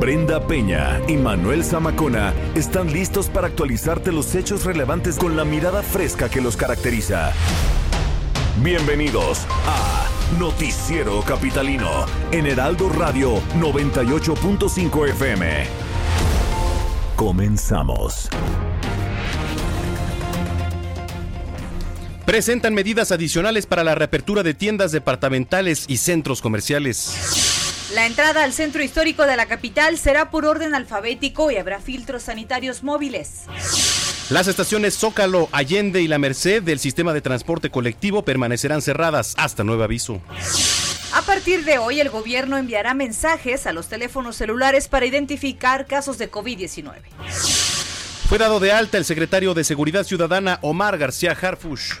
Brenda Peña y Manuel Zamacona están listos para actualizarte los hechos relevantes con la mirada fresca que los caracteriza. Bienvenidos a Noticiero Capitalino en Heraldo Radio 98.5 FM. Comenzamos. Presentan medidas adicionales para la reapertura de tiendas departamentales y centros comerciales. La entrada al centro histórico de la capital será por orden alfabético y habrá filtros sanitarios móviles. Las estaciones Zócalo, Allende y La Merced del sistema de transporte colectivo permanecerán cerradas hasta nuevo aviso. A partir de hoy, el gobierno enviará mensajes a los teléfonos celulares para identificar casos de COVID-19. Fue dado de alta el secretario de Seguridad Ciudadana Omar García Harfush.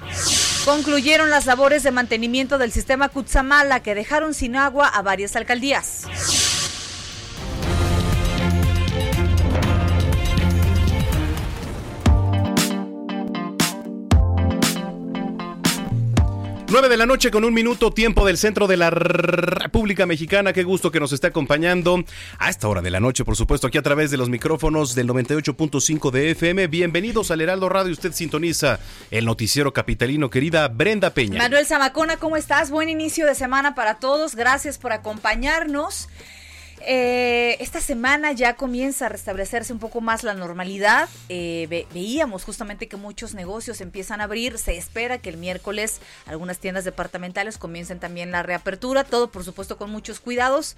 Concluyeron las labores de mantenimiento del sistema Cutzamala que dejaron sin agua a varias alcaldías. 9 de la noche con un minuto, tiempo del centro de la República Mexicana. Qué gusto que nos esté acompañando a esta hora de la noche, por supuesto, aquí a través de los micrófonos del 98.5 de FM. Bienvenidos al Heraldo Radio. Usted sintoniza el noticiero capitalino, querida Brenda Peña. Manuel Zamacona, ¿cómo estás? Buen inicio de semana para todos. Gracias por acompañarnos. Eh, esta semana ya comienza a restablecerse un poco más la normalidad. Eh, veíamos justamente que muchos negocios empiezan a abrir. Se espera que el miércoles algunas tiendas departamentales comiencen también la reapertura. Todo, por supuesto, con muchos cuidados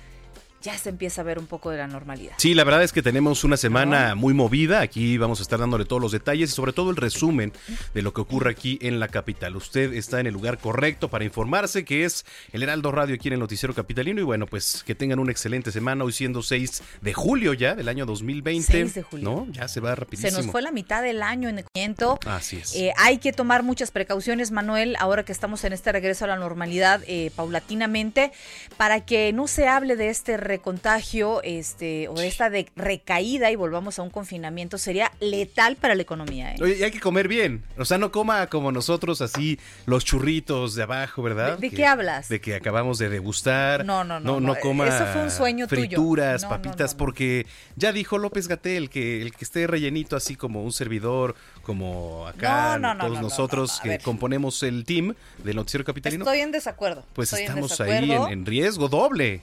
ya se empieza a ver un poco de la normalidad. Sí, la verdad es que tenemos una semana muy movida. Aquí vamos a estar dándole todos los detalles y sobre todo el resumen de lo que ocurre aquí en la capital. Usted está en el lugar correcto para informarse, que es el Heraldo Radio aquí en el Noticiero Capitalino. Y bueno, pues que tengan una excelente semana, hoy siendo 6 de julio ya del año 2020. 6 de julio. ¿No? Ya se va rapidísimo. Se nos fue la mitad del año en el momento. Así es. Eh, hay que tomar muchas precauciones, Manuel, ahora que estamos en este regreso a la normalidad eh, paulatinamente, para que no se hable de este recontagio este, o esta de recaída y volvamos a un confinamiento sería letal para la economía. ¿eh? Oye, y hay que comer bien. O sea, no coma como nosotros así los churritos de abajo, ¿verdad? ¿De, qué hablas? De que acabamos de degustar. No, no, no. No, coma Eso fue un sueño frituras, tuyo. papitas, porque ya dijo López Gatel que el que esté rellenito así como un servidor, como acá todos nosotros que componemos el team del Noticiero Capitalino. Estoy en desacuerdo. Pues Estoy estamos ahí en, en riesgo doble.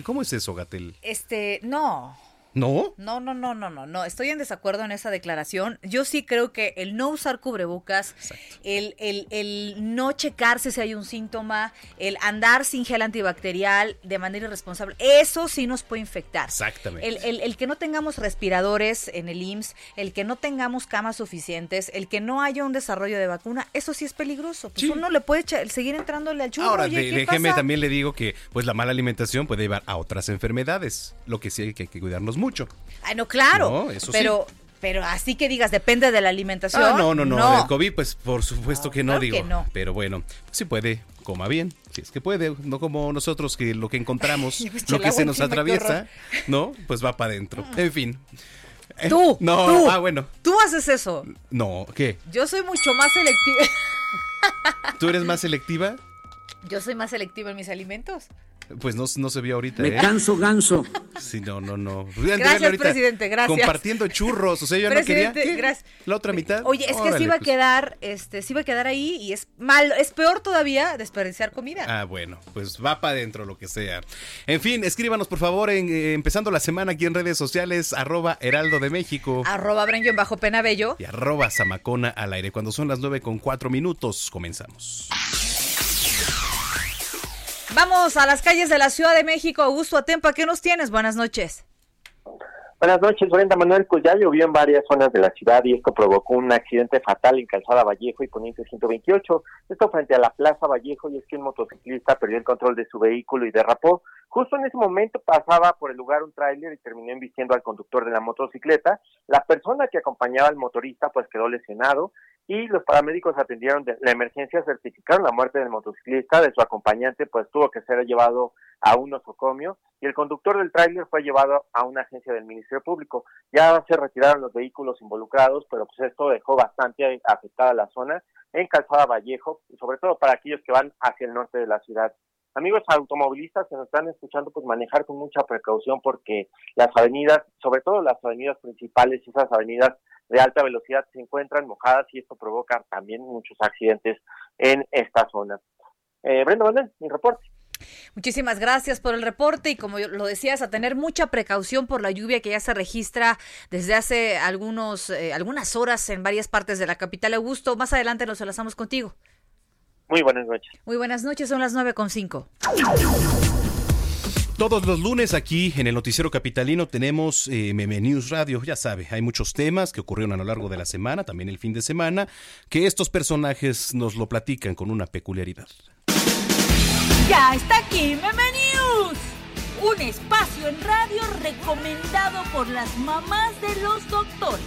¿Cómo es eso, Gatel? Este, no. ¿No? No, no, no, no, no, no. Estoy en desacuerdo en esa declaración. Yo sí creo que el no usar cubrebocas, el, el, el, no checarse si hay un síntoma, el andar sin gel antibacterial de manera irresponsable, eso sí nos puede infectar. Exactamente. El, el, el que no tengamos respiradores en el IMSS, el que no tengamos camas suficientes, el que no haya un desarrollo de vacuna, eso sí es peligroso. Pues Sí. uno le puede echar- seguir entrándole al churro. Ahora, Oye, de- ¿qué déjeme pasa? también le digo que pues la mala alimentación puede llevar a otras enfermedades, lo que sí hay que, hay que cuidarnos mucho. Ay, no, claro. No, eso sí. pero, pero así que digas, depende de la alimentación. Ah, no, no, no, del COVID pues por supuesto que no claro digo, que no. pero bueno, pues si puede, coma bien, si es que puede, no como nosotros que lo que encontramos, lo que se nos atraviesa. ¿no? Pues va para adentro. En fin. Eh, Tú, No, tú. ah, bueno. Tú haces eso. No, ¿qué? Yo soy mucho más selectiva. ¿Tú eres más selectiva? Yo soy más selectiva en mis alimentos. Pues no, no se vio ahorita, Me ¿eh? canso ganso. Sí, no, no, no. De Gracias, presidente, gracias. Compartiendo churros, o sea, yo no quería. Presidente, gracias. La otra mitad. Oye, es que Órale, sí va a pues. quedar, este, sí va a quedar ahí y es mal, es peor todavía desperdiciar comida. Ah, bueno, pues va para adentro lo que sea. En fin, escríbanos por favor, en, eh, empezando la semana aquí en redes sociales, arroba Heraldo de México Arroba Brenyo en bajo penabello. y arroba Zamacona al aire. Cuando son las nueve con cuatro minutos, comenzamos. Vamos a las calles de la Ciudad de México. Augusto Atempa, ¿qué nos tienes? Buenas noches. Buenas noches, Brenda Manuel. Pues ya llovió en varias zonas de la ciudad y esto provocó un accidente fatal en Calzada Vallejo y Poniente 128. Esto frente a la Plaza Vallejo y es que un motociclista perdió el control de su vehículo y derrapó. Justo en ese momento pasaba por el lugar un tráiler y terminó embistiendo al conductor de la motocicleta. La persona que acompañaba al motorista pues quedó lesionado y los paramédicos atendieron la emergencia, certificaron la muerte del motociclista, de su acompañante pues tuvo que ser llevado a un nosocomio y el conductor del tráiler fue llevado a una agencia del Ministerio Público. Ya se retiraron los vehículos involucrados, pero pues esto dejó bastante afectada la zona en Calzada Vallejo, sobre todo para aquellos que van hacia el norte de la ciudad. Amigos automovilistas que nos están escuchando, pues manejar con mucha precaución porque las avenidas, sobre todo las avenidas principales, esas avenidas de alta velocidad se encuentran mojadas y esto provoca también muchos accidentes en esta zona. Eh, Brenda Manuel, mi reporte. Muchísimas gracias por el reporte y como lo decías, a tener mucha precaución por la lluvia que ya se registra desde hace algunos, eh, algunas horas en varias partes de la capital. Augusto, más adelante nos enlazamos contigo. Muy buenas noches. Muy buenas noches, son las nueve con cinco. Todos los lunes aquí en el Noticiero Capitalino tenemos eh, Meme News Radio. Ya sabe, hay muchos temas que ocurrieron a lo largo de la semana, también el fin de semana, que estos personajes nos lo platican con una peculiaridad. Ya está aquí Meme News, un espacio en radio recomendado por las mamás de los doctores.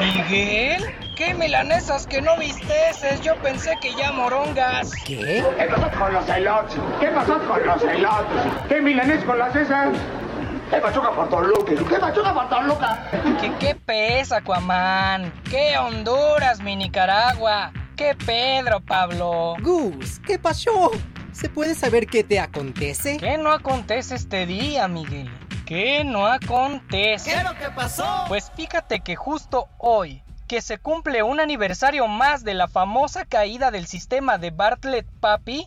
Miguel, ¿qué milanesas que no visteces? Yo pensé que ya morongas. ¿Qué? ¿Qué pasó con los elotes? ¿Qué pasó con los elotes? ¿Qué milanés con las esas? ¿Qué pachuca por Toluca? ¿Qué pachuca por Toluca? ¿Qué, qué pez, Aquaman? ¿Qué Honduras, mi Nicaragua? ¿Qué Pedro, Pablo? Gus, ¿qué pasó? ¿Se puede saber qué te acontece? ¿Qué no acontece este día, Miguel? ¿Qué no acontece? ¿Qué es lo que pasó? Pues fíjate que justo hoy, que se cumple un aniversario más de la famosa caída del sistema de Bartlett Papi,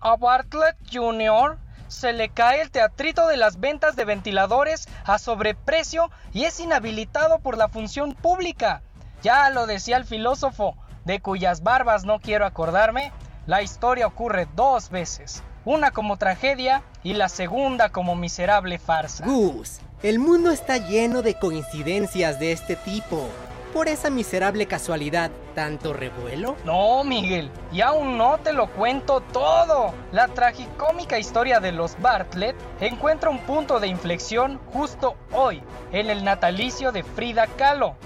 a Bartlett Jr., se le cae el teatrito de las ventas de ventiladores a sobreprecio y es inhabilitado por la función pública. Ya lo decía el filósofo, de cuyas barbas no quiero acordarme, la historia ocurre dos veces, una como tragedia y la segunda como miserable farsa. Gus, el mundo está lleno de coincidencias de este tipo por esa miserable casualidad tanto revuelo? No, Miguel, y aún no te lo cuento todo. La tragicómica historia de los Bartlett encuentra un punto de inflexión justo hoy, en el natalicio de Frida Kahlo.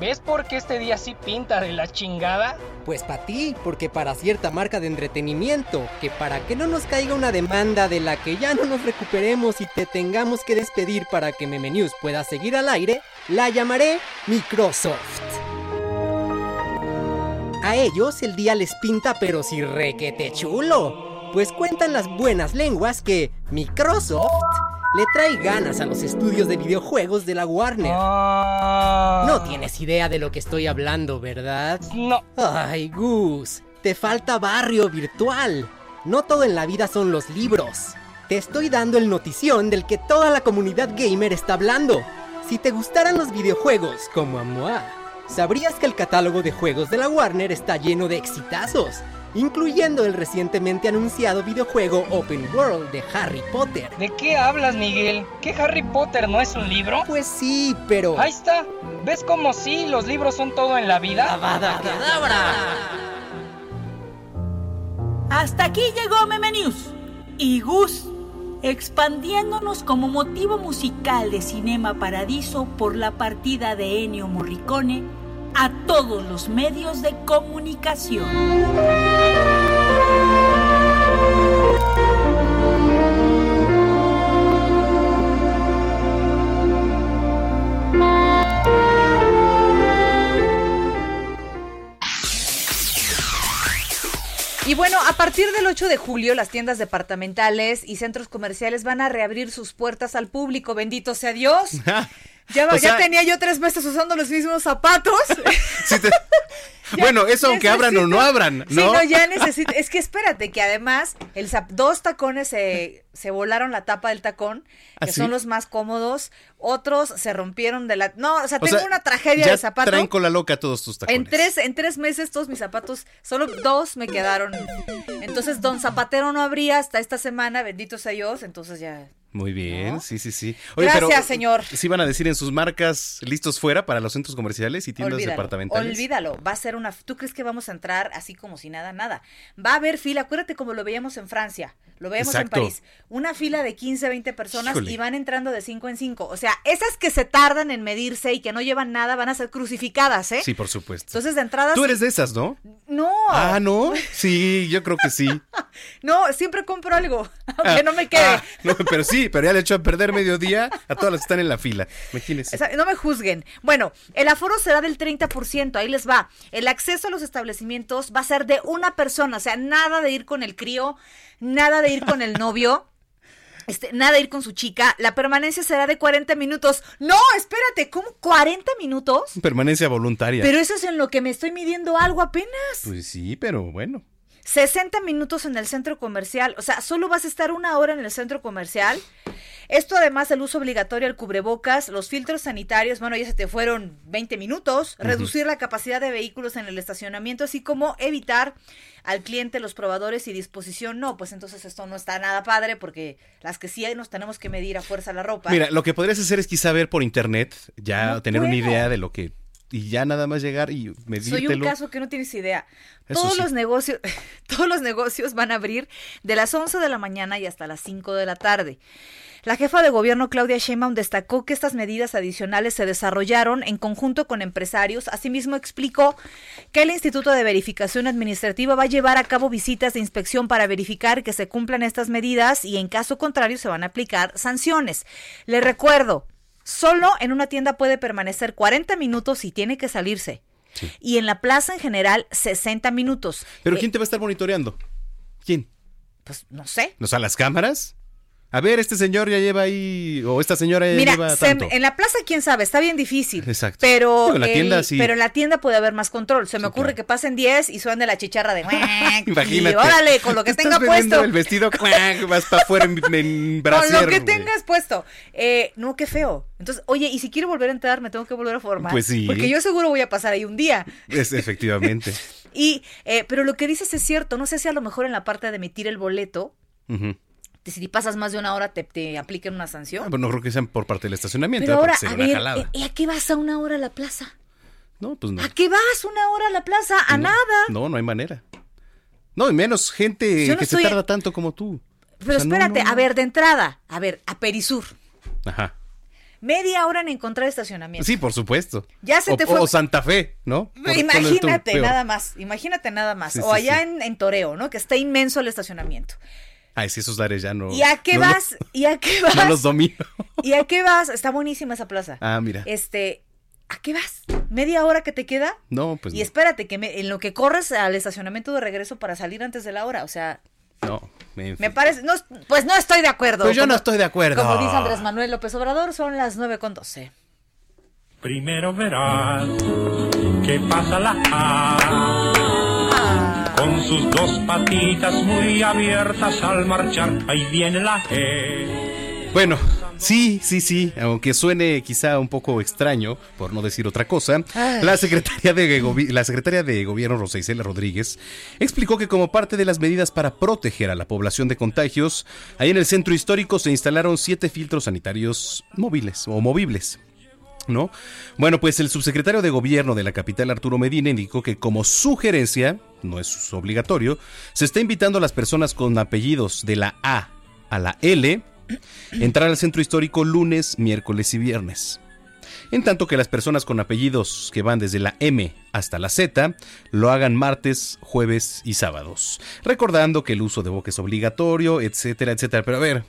¿Ves por qué este día sí pinta de la chingada? Pues para ti, porque para cierta marca de entretenimiento, que para que no nos caiga una demanda de la que ya no nos recuperemos y te tengamos que despedir para que Meme News pueda seguir al aire, la llamaré Microsoft. A ellos el día les pinta pero si requete chulo, pues cuentan las buenas lenguas que Microsoft le trae ganas a los estudios de videojuegos de la Warner. Ah. No tienes idea de lo que estoy hablando, ¿verdad? No. Ay, Gus, te falta barrio virtual. No todo en la vida son los libros. Te estoy dando el notición del que toda la comunidad gamer está hablando. Si te gustaran los videojuegos como a Moa, sabrías que el catálogo de juegos de la Warner está lleno de exitazos incluyendo el recientemente anunciado videojuego Open World de Harry Potter. ¿De qué hablas, Miguel? ¿Que Harry Potter no es un libro? Pues sí, pero... Ahí está. ¿Ves cómo sí los libros son todo en la vida? ¡Avada! Hasta aquí llegó Meme News. Y Gus, expandiéndonos como motivo musical de Cinema Paradiso por la partida de Ennio Morricone a todos los medios de comunicación. Y bueno, a partir del 8 de julio, las tiendas departamentales y centros comerciales van a reabrir sus puertas al público. Bendito sea Dios. Ya, O ya sea- tenía yo tres meses usando los mismos zapatos. Te- bueno, eso aunque abran o no abran, Sí, ¿no? no, ya necesito. Es que espérate, que además el zap- dos tacones se, se volaron la tapa del tacón, ¿Ah, que sí? son los más cómodos. Otros se rompieron de la. No, o sea, O tengo sea, una tragedia ya de zapato. traen con la loca todos tus tacones. En tres, en tres meses todos mis zapatos, solo dos me quedaron. Entonces, don Zapatero no habría hasta esta semana, bendito sea Dios, entonces ya. Muy bien, ¿No? sí, sí, sí. Gracias, señor. Sí van a decir en sus marcas listos fuera para los centros comerciales y tiendas Olvídalo, departamentales. olvídalo, va a ser una... ¿Tú crees que vamos a entrar así como si nada, nada? Va a haber fila, acuérdate como lo veíamos en Francia, lo veíamos Exacto. en París. Una fila de 15, 20 personas Híjole. y van entrando de 5 en 5. O sea, esas que se tardan en medirse y que no llevan nada van a ser crucificadas, ¿eh? Sí, por supuesto. Entonces, de entrada... Tú eres de esas, ¿no? No, Ah, ¿no? Sí, yo creo que sí. no, siempre compro algo, aunque no me quede. Ah, no, pero sí, pero ya le he hecho a perder mediodía a todas las que están en la fila. Imagínense. O sea, no me juzguen. Bueno, el aforo será del 30%, ahí les va. El acceso a los establecimientos va a ser de una persona, o sea, nada de ir con el crío, nada de ir con el novio. Este, nada de ir con su chica, la permanencia será de 40 minutos. No, espérate, ¿cómo 40 minutos? Permanencia voluntaria. Pero eso es en lo que me estoy midiendo algo apenas. Pues sí, pero bueno. 60 minutos en el centro comercial, o sea, solo vas a estar una hora en el centro comercial. Esto además del uso obligatorio al cubrebocas, los filtros sanitarios, bueno, ya se te fueron 20 minutos, reducir la capacidad de vehículos en el estacionamiento, así como evitar al cliente los probadores y disposición. No, pues entonces esto no está nada padre porque las que sí hay nos tenemos que medir a fuerza la ropa. Mira, lo que podrías hacer es quizá ver por internet, ya No tener una idea de lo que y ya nada más llegar y medírtelo. Soy un caso que no tienes idea. Eso todos sí. los negocios, todos los negocios van a abrir de las 11 de la mañana y hasta las 5 de la tarde. La jefa de gobierno Claudia Sheinbaum destacó que estas medidas adicionales se desarrollaron en conjunto con empresarios. Asimismo explicó que el Instituto de Verificación Administrativa va a llevar a cabo visitas de inspección para verificar que se cumplan estas medidas y en caso contrario se van a aplicar sanciones. Le recuerdo, solo en una tienda puede permanecer 40 minutos y tiene que salirse. Y en la plaza en general 60 minutos. Pero Eh, ¿quién te va a estar monitoreando? ¿Quién? Pues no sé. ¿O sea, las cámaras? A ver, este señor ya lleva ahí, o esta señora ya Mira, lleva se- tanto. en la plaza, quién sabe, está bien difícil. Exacto. Pero, en la tienda sí. pero en la tienda puede haber más control. Se me ocurre que pasen 10 y suene la chicharra de Imagínate. Y órale, con lo que Estás tenga puesto. el vestido, vas para afuera en, en Con lo que güey. tengas puesto. Eh, no, qué feo. Entonces, oye, y si quiero volver a entrar, me tengo que volver a formar. Pues sí. Porque yo seguro voy a pasar ahí un día. Es, efectivamente. Y, eh, pero lo que dices es cierto. No sé si a lo mejor en la parte de emitir el boleto, de si pasas más de una hora te, te apliquen una sanción. Ah, pues no creo que sean por parte del estacionamiento, pero ¿eh? ahora, a ver, eh, ¿a qué vas a una hora a la plaza? No, pues no. ¿A qué vas una hora a la plaza? A nada. No, no hay manera. No, y menos gente no que se tarda tanto como tú. Pero O sea, no, espérate, no, a ver, de entrada, a ver, a Perisur. Ajá. Media hora en encontrar estacionamiento. Sí, por supuesto. Ya se o, te fue- O Santa Fe, ¿no? Por Imagínate nada más, imagínate nada más. Sí, o sí, allá sí. En, en Toreo, ¿no? Que está inmenso el estacionamiento. Ay, sí, esos lares ya no. ¿Y a qué no lo- vas? ¿Y a qué vas? No los domino. ¿Y a qué vas? Está buenísima esa plaza. Ah, mira. Este, ¿a qué vas? ¿Media hora que te queda? No, pues y no. espérate, que me- en lo que corres al estacionamiento de regreso para salir antes de la hora. O sea, No, en me parece. No, pues no estoy de acuerdo. Pues yo Como- no estoy de acuerdo. Como dice Andrés Manuel López Obrador, son las 9 con 12. Primero verás que pasa la A con sus dos patitas muy abiertas al marchar. Ahí viene la G. Bueno, sí, sí, sí, aunque suene quizá un poco extraño, por no decir otra cosa, la secretaria de, la secretaria de Gobierno Rosa Isela Rodríguez explicó que como parte de las medidas para proteger a la población de contagios, ahí en el centro histórico se instalaron siete filtros sanitarios móviles o movibles. ¿No? Bueno, pues el subsecretario de Gobierno de la capital, Arturo Medina, indicó que como sugerencia, no es obligatorio, se está invitando a las personas con apellidos de la A a la L entrar al centro histórico lunes, miércoles y viernes. En tanto que las personas con apellidos que van desde la M hasta la Z lo hagan martes, jueves y sábados. Recordando que el uso de boca es obligatorio, etcétera, etcétera. Pero a ver,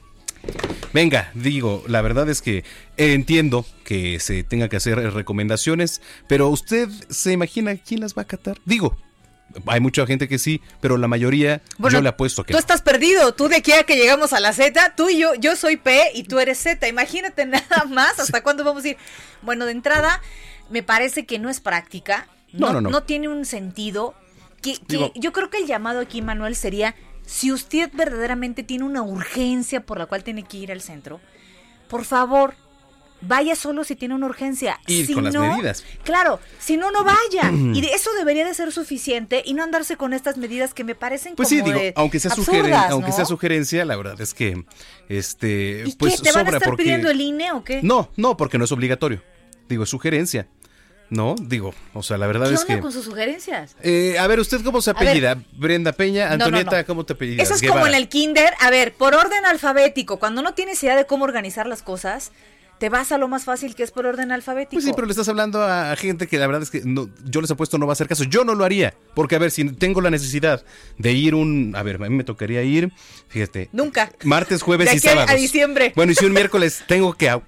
venga, digo, la verdad es que entiendo que se tenga que hacer recomendaciones, pero usted se imagina quién las va a acatar. Digo, hay mucha gente que sí, pero la mayoría Bueno, yo le apuesto que Tú no. estás perdido. Tú de aquí a que llegamos a la Z, tú y yo, yo soy P y tú eres Z. Imagínate nada más hasta cuándo vamos a ir. Bueno, de entrada, me parece que no es práctica. No, No, no, no. tiene un sentido. Que, que Digo- yo creo que el llamado aquí, Manuel, sería si usted verdaderamente tiene una urgencia por la cual tiene que ir al centro, por favor, vaya solo si tiene una urgencia. Ir si con las no, medidas. Claro, si no, no vaya. y de eso debería de ser suficiente y no andarse con estas medidas que me parecen Pues sí, digo, de aunque sea, absurdas, sugeren- aunque ¿no? sea sugerencia, la verdad es que este ¿Y pues qué? ¿Te van a sobra estar porque pidiendo el INE o qué? No, no, porque no es obligatorio. Digo, es sugerencia. No, digo, o sea, la verdad ¿Qué es onda que con sus sugerencias? Eh, a ver, ¿usted cómo se ver. apellida? Brenda Peña, No, no, Antonieta, no. ¿cómo te apellidas? Eso es como en el kinder. A ver, por orden alfabético, cuando no tienes idea de cómo organizar las cosas, te vas a lo más fácil que es por orden alfabético. Pues sí, pero le estás hablando a, gente que la verdad es que no, yo les apuesto no va a hacer caso. Yo no lo haría. Porque, a ver, si tengo la necesidad de ir un. A ver, a mí me tocaría ir, fíjate. Nunca. Martes, jueves De y aquí a- a sábados. diciembre. Bueno, y si un miércoles tengo que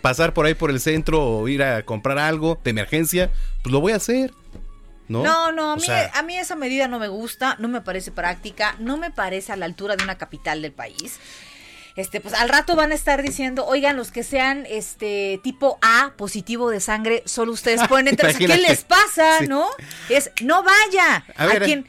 pasar por ahí por el centro o ir a comprar algo de emergencia, pues lo voy a hacer. ¿No? No, no, a mí, sea, a mí esa medida no me gusta, no me parece práctica, no me parece a la altura de una capital del país. Este, pues al rato van a estar diciendo, oigan, los que sean este tipo A positivo de sangre, solo ustedes pueden entrar. ¿Qué les pasa, Sí. no? Es, no vaya. A ver, quien,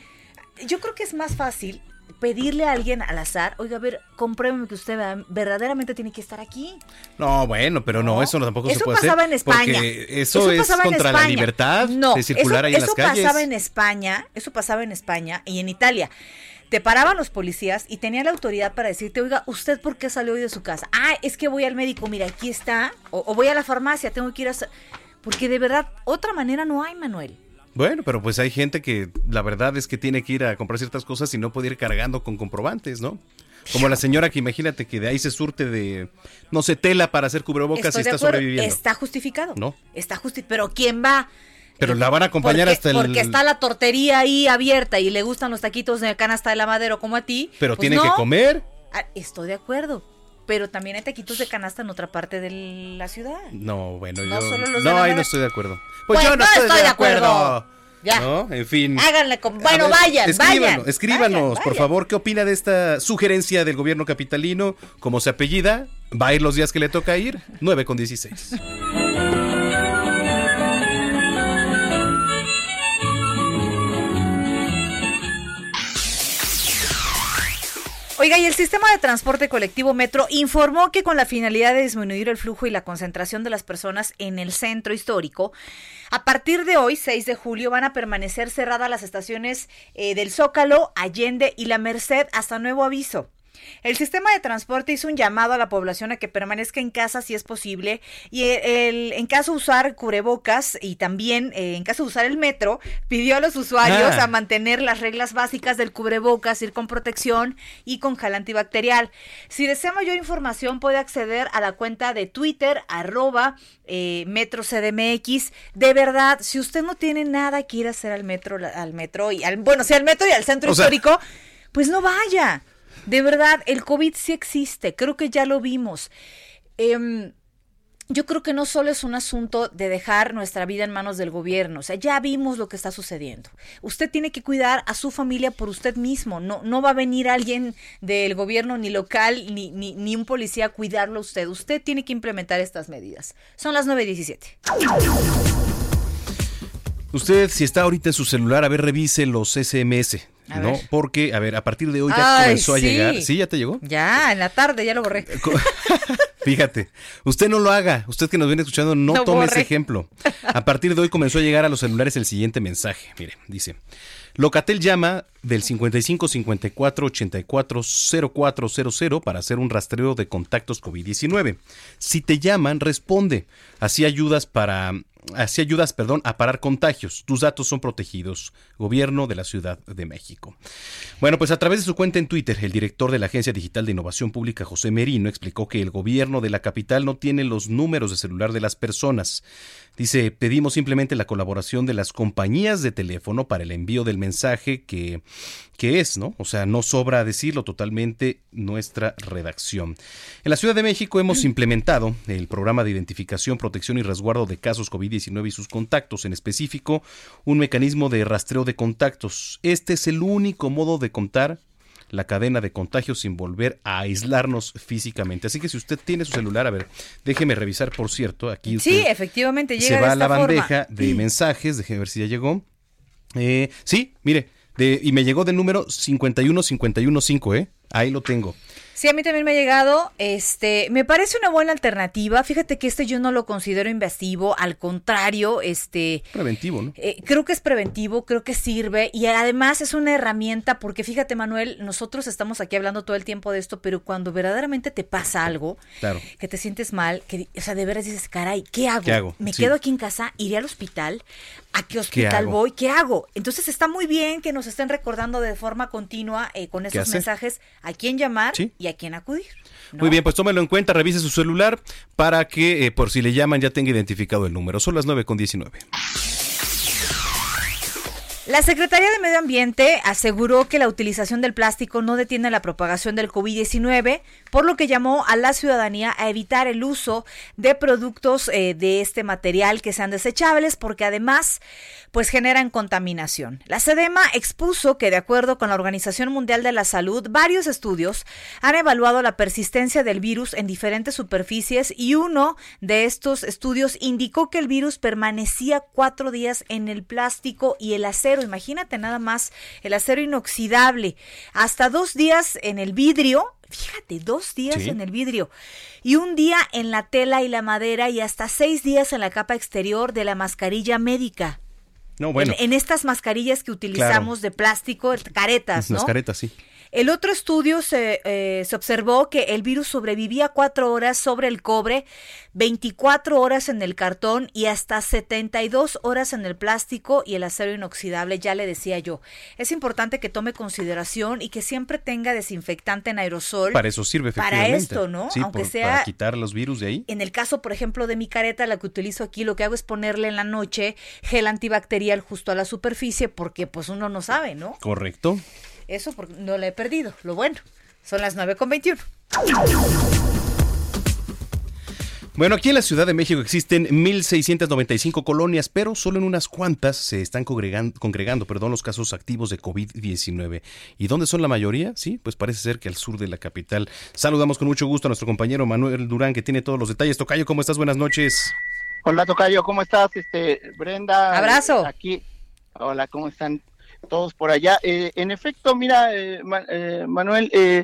yo creo que es más fácil pedirle a alguien al azar, oiga, a ver, compruébeme que usted verdaderamente tiene que estar aquí. No, bueno, pero no, eso no, tampoco Eso se puede pasaba hacer. en España. Eso, es pasaba contra la libertad No, de circular eso, ahí en eso las calles. pasaba en España, eso pasaba en España y en Italia. Te paraban los policías y tenía la autoridad para decirte, oiga, ¿usted por qué salió hoy de su casa? Ah, es que voy al médico, mira, aquí está. O, o voy a la farmacia, tengo que ir a... hacer-". Porque de verdad, otra manera no hay, Manuel. Bueno, pero pues hay gente que la verdad es que tiene que ir a comprar ciertas cosas y no puede ir cargando con comprobantes, ¿no? Como la señora que imagínate que de ahí se surte de, no sé, tela para hacer cubrebocas Estoy y está sobreviviendo. Está justificado. No. Está justi Pero ¿quién va? Pero la van a acompañar porque, hasta el... Porque está la tortería ahí abierta y le gustan los taquitos de canasta de lavadero como a ti. Pero pues tiene que comer. Ah, estoy de acuerdo. Pero también hay taquitos de canasta en otra parte de la ciudad. No, bueno, No yo... solo los no, la ahí no estoy de acuerdo. Pues Pues yo no estoy, estoy de acuerdo. acuerdo. Ya. ¿No? En fin. Háganle con... Bueno, ver, vayan, escríbanos, vayan. escríbanos, vayan, por vayan. favor, ¿qué opina de esta sugerencia del gobierno capitalino? ¿Cómo se apellida? ¿Va a ir los días que le toca ir? 9 con 16. Oiga, y el sistema de transporte colectivo Metro informó que con la finalidad de disminuir el flujo y la concentración de las personas en el centro histórico, a partir de hoy, 6 de julio, van a permanecer cerradas las estaciones eh, del Zócalo, Allende y La Merced hasta nuevo aviso. El sistema de transporte hizo un llamado a la población a que permanezca en casa si es posible y el- el- en caso de usar cubrebocas y también eh, en caso de usar el metro, pidió a los usuarios Ah. a mantener las reglas básicas del cubrebocas, ir con protección y con gel antibacterial. Si desea mayor información puede acceder a la cuenta de Twitter arroba eh, Metro CDMX. De verdad, si usted no tiene nada que ir a hacer al metro, al metro y al, bueno, sí, al metro y al centro O sea- histórico, pues no vaya. De verdad, el COVID sí existe, creo que ya lo vimos. Em, yo creo que no solo es un asunto de dejar nuestra vida en manos del gobierno, o sea, ya vimos lo que está sucediendo. Usted tiene que cuidar a su familia por usted mismo, no, no va a venir alguien del gobierno ni local ni, ni, ni un policía a cuidarlo a usted. Usted tiene que implementar estas medidas. Son las 9.17. Usted, si está ahorita en su celular, a ver, revise los SMS, A ¿no? ver. Porque, a ver, a partir de hoy ya Ay, comenzó a sí. llegar. ¿Sí? ¿Ya te llegó? Ya, en la tarde, ya lo borré. Fíjate, usted no lo haga. Usted que nos viene escuchando, no, No tome ese ejemplo. A partir de hoy comenzó a llegar a los celulares el siguiente mensaje. Mire, dice: Locatel llama del 55 54 84 0400 para hacer un rastreo de contactos COVID-19. Si te llaman, responde. Así ayudas para. Así ayudas, perdón, a parar contagios. Tus datos son protegidos. Gobierno de la Ciudad de México. Bueno, pues a través de su cuenta en Twitter, el director de la Agencia Digital de Innovación Pública, José Merino, explicó que el gobierno de la capital no tiene los números de celular de las personas. Dice, pedimos simplemente la colaboración de las compañías de teléfono para el envío del mensaje que, que es, ¿no? O sea, no sobra decirlo totalmente nuestra redacción. En la Ciudad de México hemos implementado el programa de identificación, protección y resguardo de casos COVID-19 y sus contactos, en específico un mecanismo de rastreo de contactos. Este es el único modo de contar la cadena de contagios sin volver a aislarnos físicamente. Así que si usted tiene su celular, a ver, déjeme revisar, por cierto, aquí Sí, efectivamente llega se de va a la forma. bandeja de mensajes, déjeme ver si ya llegó. Eh, sí, mire, de, y me llegó del número 51515, ¿eh? Ahí lo tengo. Sí, a mí también me ha llegado. Este, me parece una buena alternativa. Fíjate que este yo no lo considero invasivo, al contrario, este, Preventivo, ¿no? eh, creo que es preventivo, creo que sirve y además es una herramienta porque fíjate, Manuel, nosotros estamos aquí hablando todo el tiempo de esto, pero cuando verdaderamente te pasa algo, Claro. que te sientes mal, que, o sea, de veras dices, caray, ¿qué hago? ¿Qué hago? ¿Me Sí. quedo aquí en casa? ¿Iré al hospital? ¿A qué hospital voy? ¿Qué hago? Entonces está muy bien que nos estén recordando de forma continua eh, con esos mensajes a quién llamar Sí. y a quién acudir. Muy bien, pues tómelo en cuenta, revise su celular para que eh, por si le llaman ya tenga identificado el número. Son las 9 con 19. La Secretaría de Medio Ambiente aseguró que la utilización del plástico no detiene la propagación del COVID-19, por lo que llamó a la ciudadanía a evitar el uso de productos eh, de este material que sean desechables, porque además pues generan contaminación. La SEDEMA expuso que de acuerdo con la Organización Mundial de la Salud, varios estudios han evaluado la persistencia del virus en diferentes superficies y uno de estos estudios indicó que el virus permanecía cuatro días en el plástico y el acero. Imagínate nada más el acero inoxidable. Hasta dos días en el vidrio. Fíjate, dos días Sí. en el vidrio. Y un día en la tela y la madera y hasta seis días en la capa exterior de la mascarilla médica. No, bueno. En, en estas mascarillas que utilizamos de plástico, caretas, ¿no? Las caretas, sí. El otro estudio se, eh, se observó que el virus sobrevivía cuatro horas sobre el cobre, 24 horas en el cartón y hasta 72 horas en el plástico y el acero inoxidable, ya le decía yo. Es importante que tome consideración y que siempre tenga desinfectante en aerosol. Para eso sirve, Para efectivamente. esto, ¿no? Sí, Aunque por- sea para quitar los virus de ahí. en el caso, por ejemplo, de mi careta, la que utilizo aquí, lo que hago es ponerle en la noche gel antibacterial justo a la superficie porque pues uno no sabe, ¿no? Correcto. Eso porque no la he perdido. Lo bueno, son las 9 con 21. Bueno, aquí en la Ciudad de México existen 1.695 colonias, pero solo en unas cuantas se están congregando, congregando perdón, los casos activos de COVID-19. ¿Y dónde son la mayoría? Sí, pues parece ser que al sur de la capital. Saludamos con mucho gusto a nuestro compañero Manuel Durán, que tiene todos los detalles. Tocayo, ¿cómo estás? Buenas noches. Hola Tocayo, ¿cómo estás? Este, Brenda. Abrazo. Aquí. Hola, ¿cómo están todos por allá? Eh, en efecto, mira, eh, eh, Manuel, eh,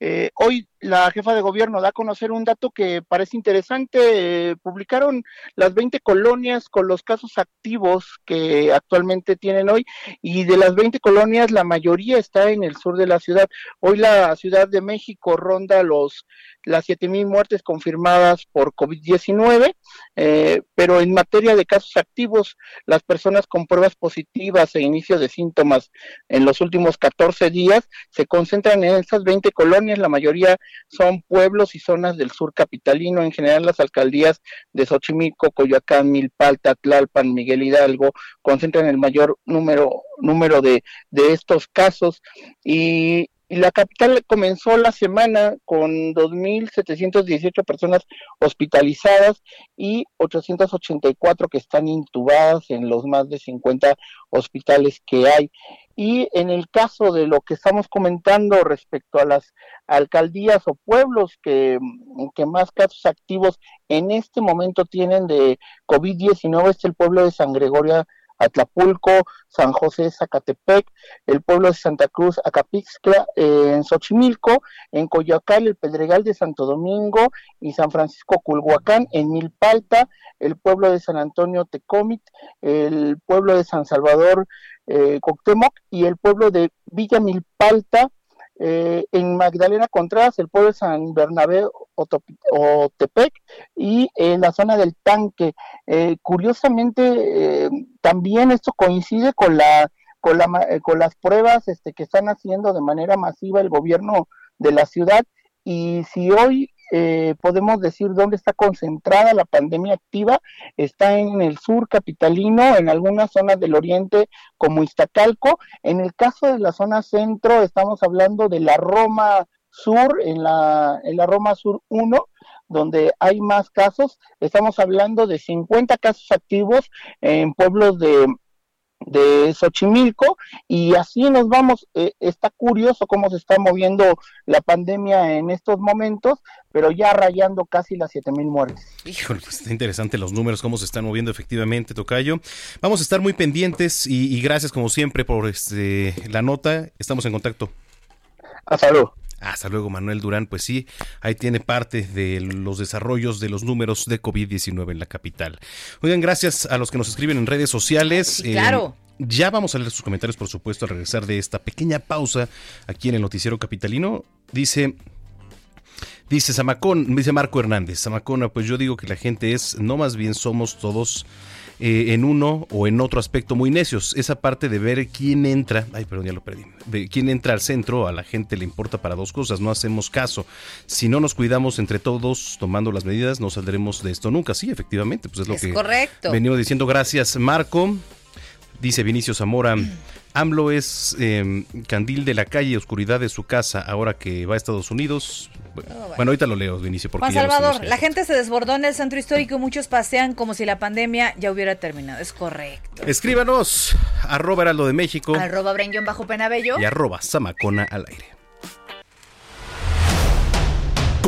eh, hoy la jefa de gobierno da a conocer un dato que parece interesante. Eh, publicaron las 20 colonias con los casos activos que actualmente tienen hoy y de las 20 colonias la mayoría está en el sur de la ciudad. Hoy la Ciudad de México ronda los las 7.000 muertes confirmadas por COVID-19, eh, pero en materia de casos activos, las personas con pruebas positivas e inicio de síntomas en los últimos 14 días se concentran en esas 20 colonias, la mayoría son pueblos y zonas del sur capitalino, en general las alcaldías de Xochimilco, Coyoacán, Milpalta, Tlalpan, Miguel Hidalgo, concentran el mayor número, número de, de estos casos. Y, y la capital comenzó la semana con 2.718 personas hospitalizadas y 884 que están intubadas en los más de 50 hospitales que hay. Y en el caso de lo que estamos comentando respecto a las alcaldías o pueblos que, que más casos activos en este momento tienen de COVID-19 es el pueblo de San Gregorio Atlapulco, San José Zacatepec, el pueblo de Santa Cruz Acapixtla, eh, en Xochimilco, en Coyoacán, el Pedregal de Santo Domingo y San Francisco Culhuacán, en Milpalta, el pueblo de San Antonio Tecomit, el pueblo de San Salvador eh, Coctemoc y el pueblo de Villa Milpalta, eh, en Magdalena Contreras, el pueblo de San Bernabé Otepec y en la zona del tanque. Eh, curiosamente, eh, también esto coincide con la con, la, eh, con las pruebas este, que están haciendo de manera masiva el gobierno de la ciudad y si hoy eh, podemos decir dónde está concentrada la pandemia activa, está en el sur capitalino, en algunas zonas del oriente como Iztacalco. En el caso de la zona centro, estamos hablando de la Roma Sur, en la, en la Roma Sur 1, donde hay más casos. Estamos hablando de 50 casos activos en pueblos de de Xochimilco y así nos vamos. Eh, está curioso cómo se está moviendo la pandemia en estos momentos, pero ya rayando casi las siete mil muertes. Híjole, pues está interesante los números, cómo se están moviendo efectivamente, Tocayo. Vamos a estar muy pendientes y, y gracias como siempre por este, la nota. Estamos en contacto. Hasta luego. Hasta luego, Manuel Durán. Pues sí, ahí tiene parte de los desarrollos de los números de COVID-19 en la capital. Oigan, gracias a los que nos escriben en redes sociales. Sí, claro. Eh, ya vamos a leer sus comentarios, por supuesto, al regresar de esta pequeña pausa aquí en el Noticiero Capitalino. Dice. Dice Samacón, dice Marco Hernández, Samacona, pues yo digo que la gente es, no más bien somos todos eh, en uno o en otro aspecto muy necios. Esa parte de ver quién entra, ay, perdón, ya lo perdí, de quién entra al centro, a la gente le importa para dos cosas, no hacemos caso. Si no nos cuidamos entre todos tomando las medidas, no saldremos de esto nunca. Sí, efectivamente, pues es lo Es que correcto. venimos diciendo. Gracias, Marco. Dice Vinicio Zamora, AMLO es eh, candil de la calle, oscuridad de su casa, ahora que va a Estados Unidos. Bueno, bueno, ahorita lo leo, Vinicio, porque Juan ya Salvador, la gente se desbordó en el centro histórico y muchos pasean como si la pandemia ya hubiera terminado. Es correcto. Escríbanos, arroba Heraldo de México Arroba Brenguión bajo Penabello. y arroba Zamacona al aire.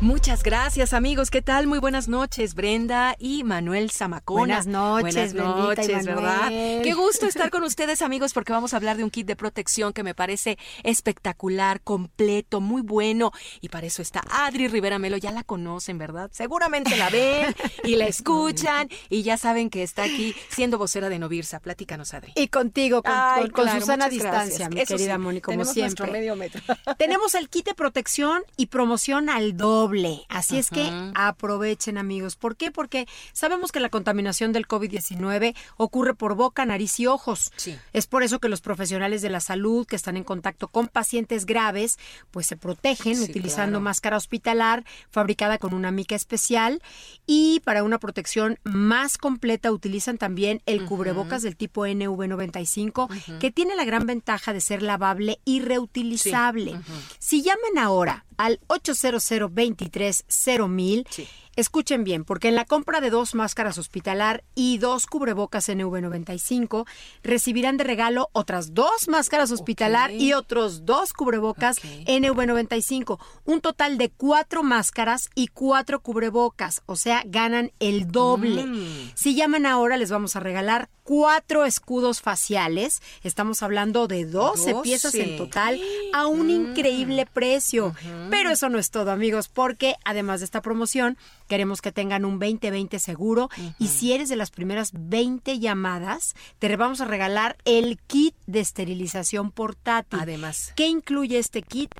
Muchas gracias amigos, ¿qué tal? Muy buenas noches, Brenda y Manuel Zamacona. Buenas noches, Buenas noches, ¿verdad? Qué gusto estar con ustedes amigos porque vamos a hablar de un kit de protección que me parece espectacular, completo, muy bueno. Y para eso está Adri Rivera Melo, ya la conocen, ¿verdad? Seguramente la ven y la escuchan y ya saben que está aquí siendo vocera de Novirsa. Platícanos, Adri. Y contigo, con, Ay, con- con claro, Susana distancia, gracias. mi Eso querida sí, Moni, como tenemos siempre. medio metro. Tenemos el kit de protección y promoción al doble. Así es que aprovechen, amigos. ¿Por qué? Porque sabemos que la contaminación del COVID-19 ocurre por boca, nariz y ojos. Sí. Es por eso que los profesionales de la salud que están en contacto con pacientes graves, pues se protegen Sí, utilizando claro. máscara hospitalar fabricada con una mica especial y para una protección más completa utilizan también el cubrebocas del tipo NV95 que tiene la gran ventaja de ser lavable y reutilizable. Si llaman ahora al 800 23 mil, escuchen bien, porque en la compra de dos máscaras hospitalar y dos cubrebocas NV95 recibirán de regalo otras dos máscaras hospitalar y otros dos cubrebocas NV95, un total de cuatro máscaras y cuatro cubrebocas, o sea, ganan el doble. Mm. Si llaman ahora les vamos a regalar cuatro escudos faciales, estamos hablando de 12, 12. piezas en total a un increíble precio. Pero eso no es todo, amigos, porque además de esta promoción, queremos que tengan un 2020 seguro y si eres de las primeras 20 llamadas, te vamos a regalar el kit de esterilización portátil. Además. ¿Qué incluye este kit?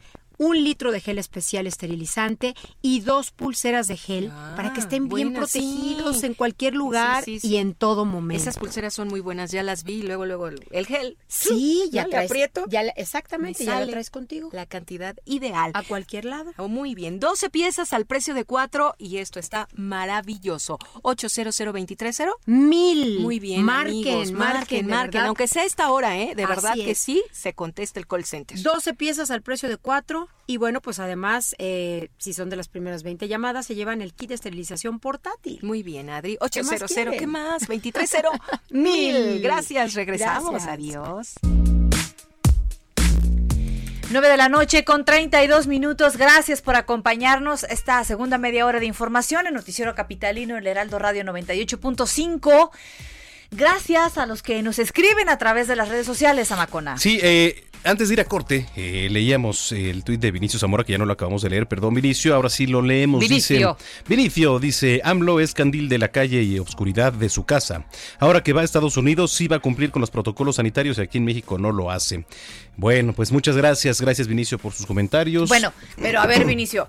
Un litro de gel especial esterilizante y dos pulseras de gel para que estén bien sí. protegidos en cualquier lugar Sí, sí, sí. y en todo momento. Esas pulseras son muy buenas, ya las vi luego, luego el, el gel. Sí, ya traes- aprieto. ya exactamente, me ya lo traes contigo. La cantidad ideal. A cualquier lado. Oh, muy bien, 12 piezas al precio de 4 y esto está maravilloso. 800 230 Mil. Muy bien, Marquen, amigos, marquen, marquen. Aunque sea esta hora, ¿eh? De Así verdad que sí, se contesta el call center. 12 piezas al precio de 4 y bueno, pues además, eh, si son de las primeras 20 llamadas, se llevan el kit de esterilización portátil. Muy bien, Adri. ¿Qué más 800, ¿qué más? 230 mil. Gracias, regresamos. Gracias. Adiós. 9 de la noche con 32 minutos. Gracias por acompañarnos esta segunda media hora de información en Noticiero Capitalino, el Heraldo Radio 98.5. Gracias a los que nos escriben a través de las redes sociales, Amacona. Sí, eh, antes de ir a corte, eh, leíamos el tuit de Vinicio Zamora, que ya no lo acabamos de leer, perdón, Vinicio, ahora sí lo leemos. Vinicio. Dice, Vinicio dice, AMLO es candil de la calle y obscuridad de su casa. Ahora que va a Estados Unidos, sí va a cumplir con los protocolos sanitarios y aquí en México no lo hace. Bueno, pues muchas gracias, gracias Vinicio por sus comentarios. Bueno, pero a ver, Vinicio,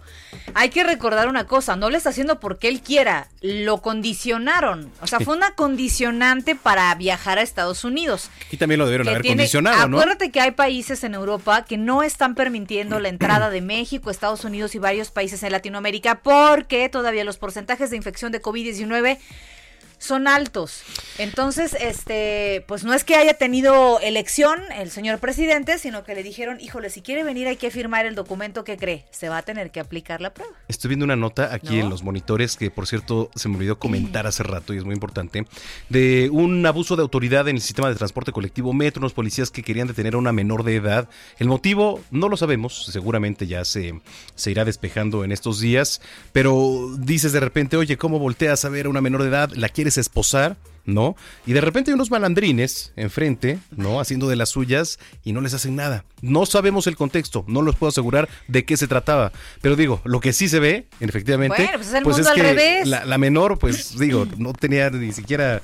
hay que recordar una cosa, no lo está haciendo porque él quiera, lo condicionaron. O sea, fue una condicionante para viajar a Estados Unidos. Y también lo debieron haber tiene- condicionado, ¿no? Acuérdate que hay países países en Europa que no están permitiendo la entrada de México, Estados Unidos y varios países en Latinoamérica porque todavía los porcentajes de infección de COVID-19 son altos. Entonces, este, pues no es que haya tenido elección el señor presidente, sino que le dijeron, híjole, si quiere venir hay que firmar el documento que cree. Se va a tener que aplicar la prueba. Estoy viendo una nota aquí en los monitores que, por cierto, se me olvidó comentar hace rato y es muy importante, de un abuso de autoridad en el sistema de transporte colectivo Metro, unos policías que querían detener a una menor de edad. El motivo no lo sabemos, seguramente ya se, se irá despejando en estos días, pero dices de repente, oye, ¿cómo volteas a ver a una menor de edad? ¿La quieres esposar? ¿No? Y de repente hay unos malandrines enfrente, ¿no? Haciendo de las suyas y no les hacen nada. No sabemos el contexto, no los puedo asegurar de qué se trataba. Pero digo, lo que sí se ve, efectivamente, Bueno, pues es el pues mundo es al que revés. La, la menor, pues digo, no tenía ni siquiera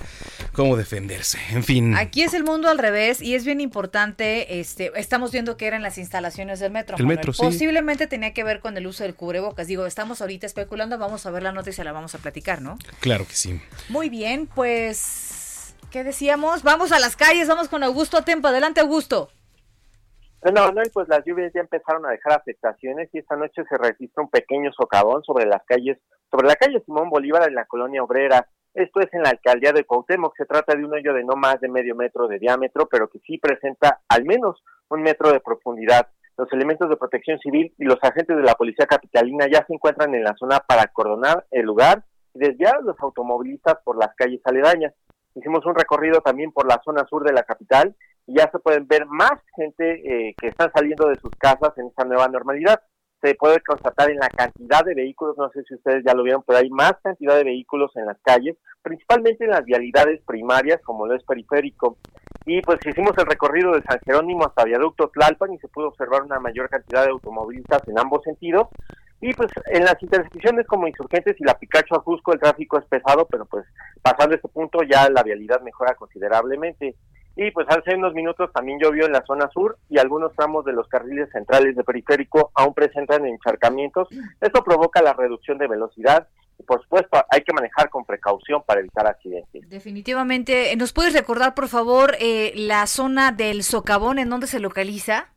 cómo defenderse. En fin. Aquí es el mundo al revés y es bien importante, este, estamos viendo que eran las instalaciones del metro. El Manuel. metro, sí. Posiblemente tenía que ver con el uso del cubrebocas. Digo, estamos ahorita especulando, vamos a ver la noticia, la vamos a platicar, ¿no? Claro que sí. Muy bien, pues, ¿qué decíamos? Vamos a las calles, vamos con Augusto Tempo. Adelante, Augusto. Bueno, Manuel, pues las lluvias ya empezaron a dejar afectaciones y esta noche se registra un pequeño socavón sobre las calles, sobre la calle Simón Bolívar en la colonia obrera. Esto es en la alcaldía de Cuauhtémoc. Se trata de un hoyo de no más de medio metro de diámetro, pero que sí presenta al menos un metro de profundidad. Los elementos de protección civil y los agentes de la policía capitalina ya se encuentran en la zona para acordonar el lugar y desviar a los automovilistas por las calles aledañas. Hicimos un recorrido también por la zona sur de la capital y ya se pueden ver más gente eh, que están saliendo de sus casas en esta nueva normalidad. Se puede constatar en la cantidad de vehículos, no sé si ustedes ya lo vieron, pero hay más cantidad de vehículos en las calles, principalmente en las vialidades primarias, como lo es periférico. Y pues hicimos el recorrido de San Jerónimo hasta Viaducto Tlalpan y se pudo observar una mayor cantidad de automovilistas en ambos sentidos. Y pues en las intersecciones como Insurgentes y la Picacho a Jusco el tráfico es pesado, pero pues pasando este punto ya la vialidad mejora considerablemente. Y pues hace unos minutos también llovió en la zona sur y algunos tramos de los carriles centrales de periférico aún presentan encharcamientos. Esto provoca la reducción de velocidad y por supuesto hay que manejar con precaución para evitar accidentes. Definitivamente. ¿Nos puedes recordar, por favor, eh, la zona del socavón en dónde se localiza?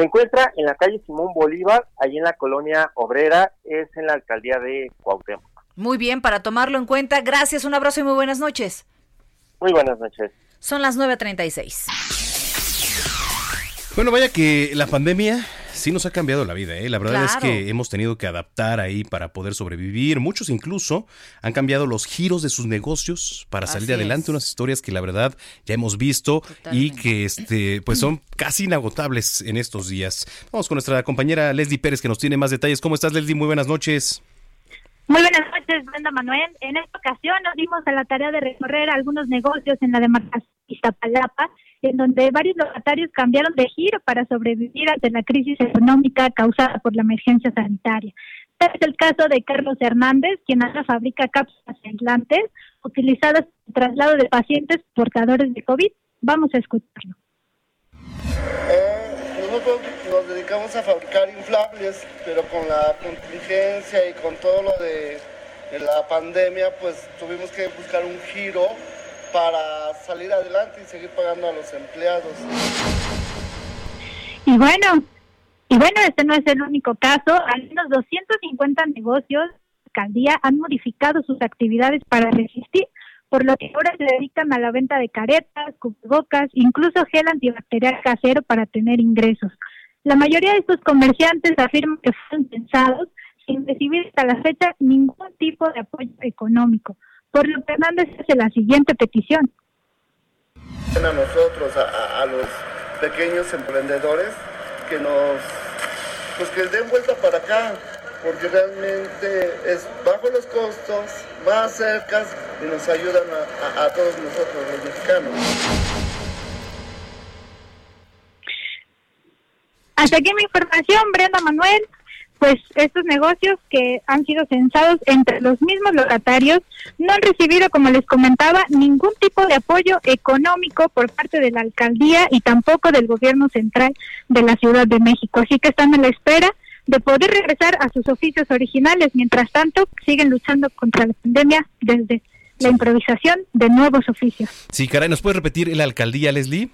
Se encuentra en la calle Simón Bolívar, ahí en la colonia obrera, es en la alcaldía de Cuauhtémoc. Muy bien, para tomarlo en cuenta. Gracias, un abrazo y muy buenas noches. Muy buenas noches. Son las 9.36. Bueno, vaya que la pandemia sí nos ha cambiado la vida, ¿eh? La verdad es que hemos tenido que adaptar ahí para poder sobrevivir. Muchos incluso han cambiado los giros de sus negocios para salir Así adelante. es. Unas historias que la verdad ya hemos visto y que este, pues son casi inagotables en estos días. Vamos con nuestra compañera Leslie Pérez que nos tiene más detalles. ¿Cómo estás, Leslie? Muy buenas noches. Muy buenas noches, Brenda Manuel. En esta ocasión nos dimos a la tarea de recorrer algunos negocios en la demarcación Iztapalapa, en donde varios locatarios cambiaron de giro para sobrevivir ante la crisis económica causada por la emergencia sanitaria. Este es el caso de Carlos Hernández, quien ahora fabrica cápsulas aislantes utilizadas en el traslado de pacientes portadores de COVID. Vamos a escucharlo. Nosotros nos dedicamos a fabricar inflables, pero con la contingencia y con todo lo de, de la pandemia, pues tuvimos que buscar un giro para salir adelante y seguir pagando a los empleados. Y bueno, y bueno, este no es el único caso. Al menos 250 negocios alcaldía han modificado sus actividades para resistir, por lo que ahora se dedican a la venta de caretas, cubrebocas, incluso gel antibacterial casero para tener ingresos. La mayoría de estos comerciantes afirman que fueron pensados sin recibir hasta la fecha ningún tipo de apoyo económico, que Hernández hace la siguiente petición. A nosotros, a, a- a los pequeños emprendedores, que nos, pues que den vuelta para acá, porque realmente es bajo los costos, más cercas y nos ayudan a, a- a todos nosotros los mexicanos. Hasta aquí mi información, Brenda Manuel. Pues estos negocios que han sido censados entre los mismos locatarios no han recibido, como les comentaba, ningún tipo de apoyo económico por parte de la alcaldía y tampoco del gobierno central de la Ciudad de México. Así que están a la espera de poder regresar a sus oficios originales. Mientras tanto, siguen luchando contra la pandemia desde la improvisación de nuevos oficios. Sí, caray, ¿nos puedes repetir la alcaldía, Leslie?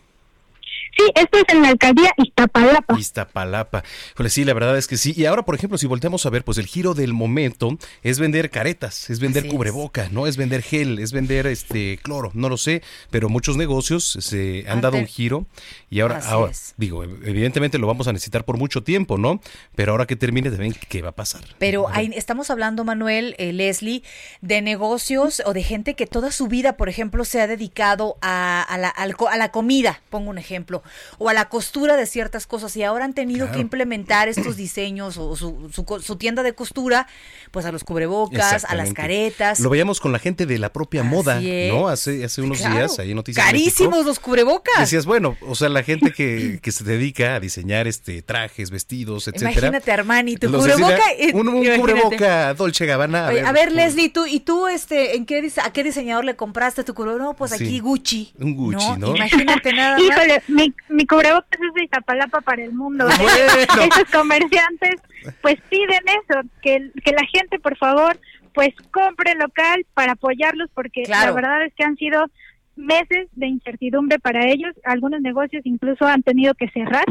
Sí, esto es en la alcaldía Iztapalapa. Iztapalapa. Pues sí, la verdad es que sí. Y ahora, por ejemplo, si volteamos a ver, pues el giro del momento es vender caretas, es vender Así cubreboca, ¿no? Es vender gel, es vender este cloro, no lo sé, pero muchos negocios se han dado un giro y ahora, Así ahora, es. digo, evidentemente lo vamos a necesitar por mucho tiempo, ¿no? Pero ahora que termine, deben qué va a pasar. Pero hay- estamos hablando, Manuel, eh, Leslie, de negocios o de gente que toda su vida, por ejemplo, se ha dedicado a, a la, al co- a la comida, pongo un ejemplo, o a la costura de ciertas cosas y ahora han tenido Claro. que implementar estos diseños o su, su co- su tienda de costura, pues a los cubrebocas, a las caretas. Lo veíamos con la gente de la propia moda, es. ¿no? Hace, hace unos Claro. días, ahí en Noticias Carísimos México. los cubrebocas. Decías, bueno, o sea, la gente que, que se dedica a diseñar este trajes, vestidos, etcétera. Imagínate Armani, tu cubreboca. y- un, cubreboca Dolce Gabbana. Oye, a ver, Leslie, tú, ¿y tú este, en qué, a qué diseñador le compraste tu cubreboca? No, pues Sí. aquí Gucci. Un Gucci, ¿no? Imagínate nada más. Híjole, mi, mi cubrebocas es de Iztapalapa para el mundo. Esos comerciantes pues piden eso, que, que la gente por favor pues compre local para apoyarlos porque Claro. la verdad es que han sido meses de incertidumbre para ellos, algunos negocios incluso han tenido que cerrar,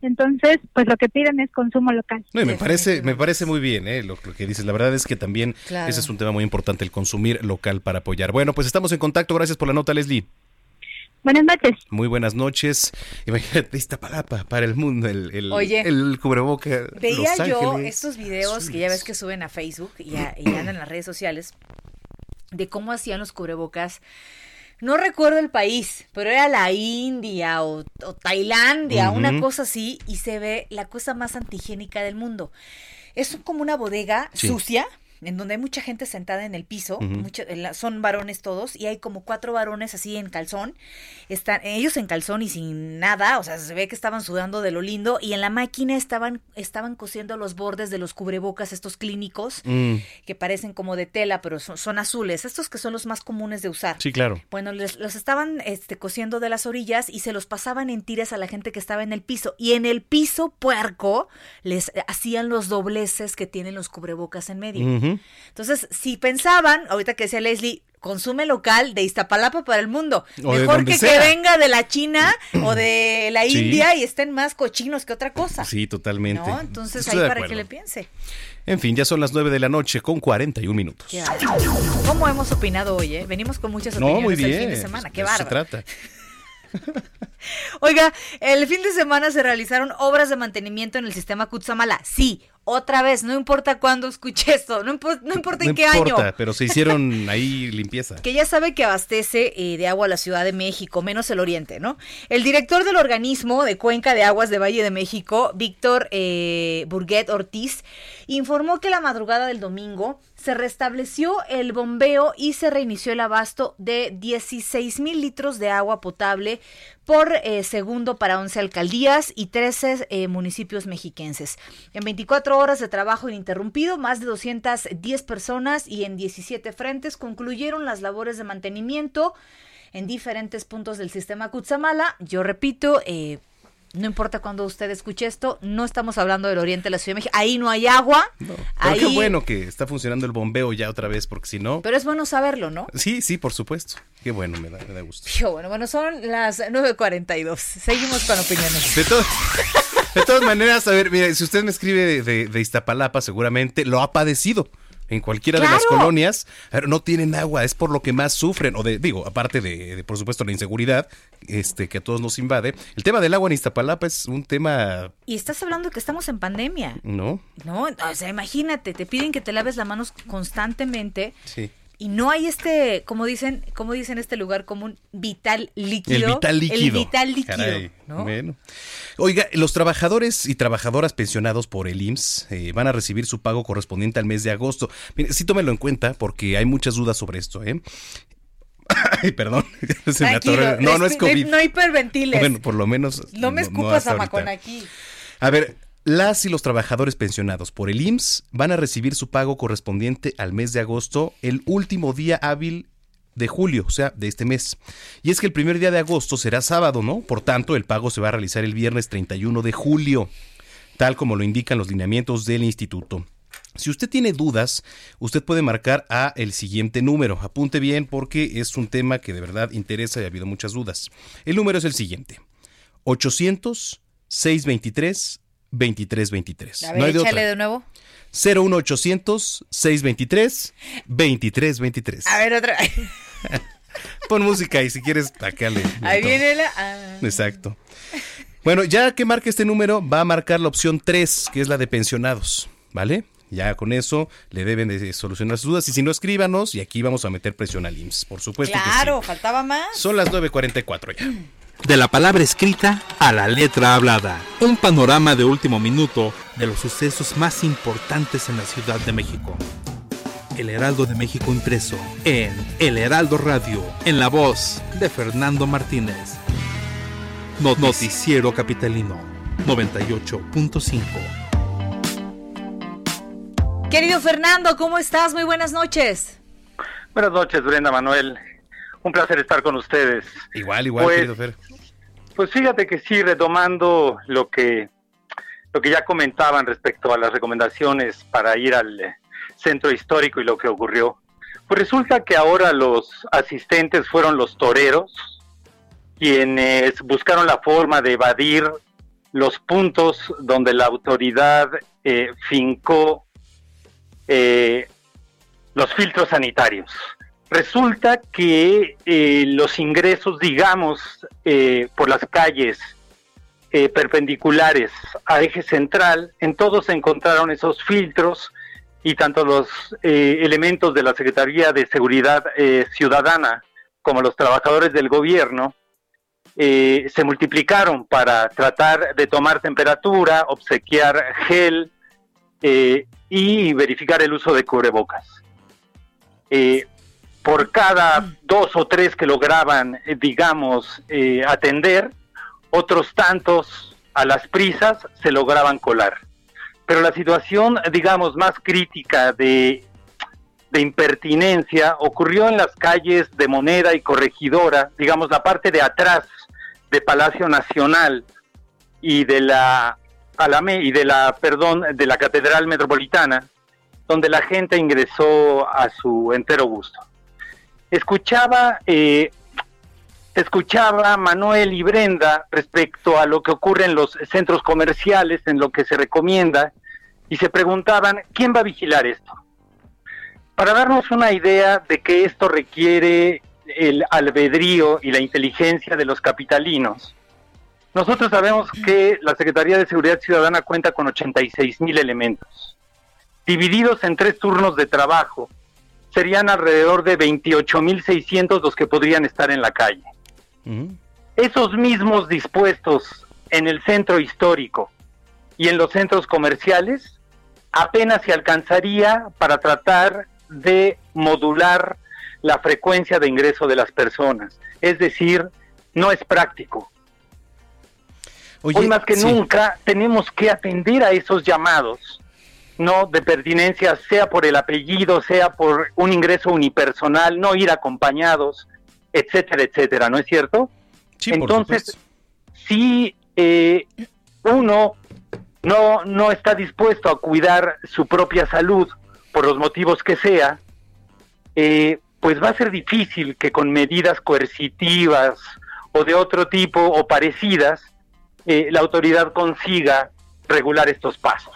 entonces pues lo que piden es consumo local. No, y me parece, me parece muy bien eh, lo, lo que dices. La verdad es que también Claro. ese es un tema muy importante, el consumir local para apoyar. Bueno, pues estamos en contacto. Gracias por la nota, Leslie. Buenas noches. Muy buenas noches. Imagínate, Iztapalapa para el mundo, el, el, Oye, el cubreboca. Veía Los yo Ángeles. estos videos que ya ves que suben a Facebook y, a- y andan en las redes sociales de cómo hacían los cubrebocas. No recuerdo el país, pero era la India o, o Tailandia, una cosa así, y se ve la cosa más antigénica del mundo. Es como una bodega Sí. sucia, en donde hay mucha gente sentada en el piso, en la- son varones todos, y hay como cuatro varones así en calzón, están ellos en calzón y sin nada, o sea, se ve que estaban sudando de lo lindo, y en la máquina estaban, estaban cosiendo los bordes de los cubrebocas, estos clínicos, Mm, que parecen como de tela, pero son, son azules, estos que son los más comunes de usar. sí, claro. Bueno, les- los estaban este, cosiendo de las orillas y se los pasaban en tiras a la gente que estaba en el piso. Y en el piso puerco les hacían los dobleces que tienen los cubrebocas en medio. Entonces, si pensaban, ahorita que decía Leslie, consume local de Iztapalapa para el mundo. O Mejor que, sea. que venga de la China o de la Sí. India y estén más cochinos que otra cosa. Sí, totalmente. ¿No? Entonces, Estoy ahí para que le piense. En fin, ya son las 9 de la noche con 41 minutos. Bárbaro. ¿Cómo hemos opinado hoy? eh? Venimos con muchas No, opiniones muy el bien. fin de semana. Qué eso se bárbaro. trata. Oiga, el fin de semana se realizaron obras de mantenimiento en el sistema Kutsamala. Sí, otra vez, no importa cuándo escuché esto, no, impo- no importa en No qué importa, año. pero se hicieron ahí limpieza. Que ya sabe que abastece eh, de agua a la Ciudad de México, menos el oriente, ¿no? El director del organismo de Cuenca de Aguas de Valle de México, Víctor eh, Burguet Ortiz, informó que la madrugada del domingo se restableció el bombeo y se reinició el abasto de 16 mil litros de agua potable por eh, segundo para 11 alcaldías y 13 eh, municipios mexiquenses. En 24 horas de trabajo ininterrumpido, más de 210 personas y en 17 frentes concluyeron las labores de mantenimiento en diferentes puntos del sistema Kutsamala. Yo repito, eh, no importa cuando usted escuche esto, no estamos hablando del oriente de la Ciudad de México. Ahí no hay agua. Pero ahí, qué bueno que está funcionando el bombeo ya otra vez, porque si no... Pero es bueno saberlo, ¿no? Sí, sí, por supuesto. Qué bueno, me da, me da gusto. Pero bueno, bueno, son las 9.42. Seguimos con opiniones. De, de todas maneras, a ver, mire, si usted me escribe de, de- de Iztapalapa, seguramente lo ha padecido. En cualquiera de las colonias no tienen agua, es por lo que más sufren, o de, digo, aparte de, de, por supuesto la inseguridad, este, que a todos nos invade. El tema del agua en Iztapalapa es un tema, Y estás hablando de que estamos en pandemia. ¿no? No, o sea, imagínate, te piden que te laves las manos constantemente Sí. Y no hay este, como dicen, como dicen este lugar común, vital líquido. El vital líquido. El vital líquido. Caray, ¿no? bueno. Oiga, los trabajadores y trabajadoras pensionados por el IMSS eh, van a recibir su pago correspondiente al mes de agosto. Mire, sí tómelo en cuenta porque hay muchas dudas sobre esto, ¿eh? Ay, perdón. Se me atoró. No, no es COVID. No hiperventiles. Bueno, por lo menos. no me escupas hasta a. Macón aquí. A ver, las y los trabajadores pensionados por el IMSS van a recibir su pago correspondiente al mes de agosto el último día hábil de julio, o sea, de este mes. Y es que el primer día de agosto será sábado, ¿no? Por tanto, el pago se va a realizar el viernes 31 de julio, tal como lo indican los lineamientos del instituto. Si usted tiene dudas, usted puede marcar a el siguiente número. Apunte bien porque es un tema que de verdad interesa y ha habido muchas dudas. El número es el siguiente. 01800-623-2323. A ver, échale de nuevo. 01800-623-2323. A ver, otra. Pon música y si quieres, acá le. Ahí viene la. ah. Exacto. Bueno, ya que marque este número, va a marcar la opción 3, que es la de pensionados, ¿vale? Ya con eso le deben de solucionar sus dudas. Y si no, escríbanos y aquí vamos a meter presión al IMSS, por supuesto Claro, que faltaba más. Son las 9.44 ya. De la palabra escrita a la letra hablada. Un panorama de último minuto de los sucesos más importantes en la Ciudad de México. El Heraldo de México impreso en El Heraldo Radio, en la voz de Fernando Martínez. No- Noticiero Capitalino 98.5. Querido Fernando, ¿cómo estás? Muy buenas noches. Buenas noches, Brenda Manuel. Un placer estar con ustedes. Igual, igual, Pues, querido Fer. Pues fíjate que sí, retomando lo que lo que ya comentaban respecto a las recomendaciones para ir al eh, centro histórico y lo que ocurrió. Pues resulta que ahora los asistentes fueron los toreros quienes buscaron la forma de evadir los puntos donde la autoridad eh, fincó eh, los filtros sanitarios. Resulta que eh, los ingresos, digamos, eh, por las calles eh, perpendiculares a eje central, en todos se encontraron esos filtros y tanto los elementos de la Secretaría de Seguridad Ciudadana como los trabajadores del gobierno se multiplicaron para tratar de tomar temperatura, obsequiar gel y verificar el uso de cubrebocas. Por cada dos o tres que lograban, eh, digamos, eh, atender, otros tantos a las prisas se lograban colar. Pero la situación, digamos, más crítica de, impertinencia ocurrió en las calles de Moneda y Corregidora, digamos, la parte de atrás de Palacio Nacional y de la Alame y de la, perdón, de la Catedral Metropolitana, donde la gente ingresó a su entero gusto. Escuchaba, eh, escuchaba Manuel y Brenda respecto a lo que ocurre en los centros comerciales, en lo que se recomienda, y se preguntaban, ¿quién va a vigilar esto? Para darnos una idea de que esto requiere el albedrío y la inteligencia de los capitalinos, nosotros sabemos que la Secretaría de Seguridad Ciudadana cuenta con 86 mil elementos. Divididos en tres turnos de trabajo, serían alrededor de 28.600 los que podrían estar en la calle. Esos mismos dispuestos en el centro histórico y en los centros comerciales apenas se alcanzaría para tratar de modular la frecuencia de ingreso de las personas. Es decir, no es práctico. Hoy más que sí. nunca tenemos que atender a esos llamados no de pertinencia, sea por el apellido, sea por un ingreso unipersonal, no ir acompañados, etcétera, etcétera, ¿no es cierto? Sí, Entonces, si eh, uno no, no está dispuesto a cuidar su propia salud por los motivos que sea, eh, pues va a ser difícil que con medidas coercitivas o de otro tipo o parecidas, eh, la autoridad consiga regular estos pasos.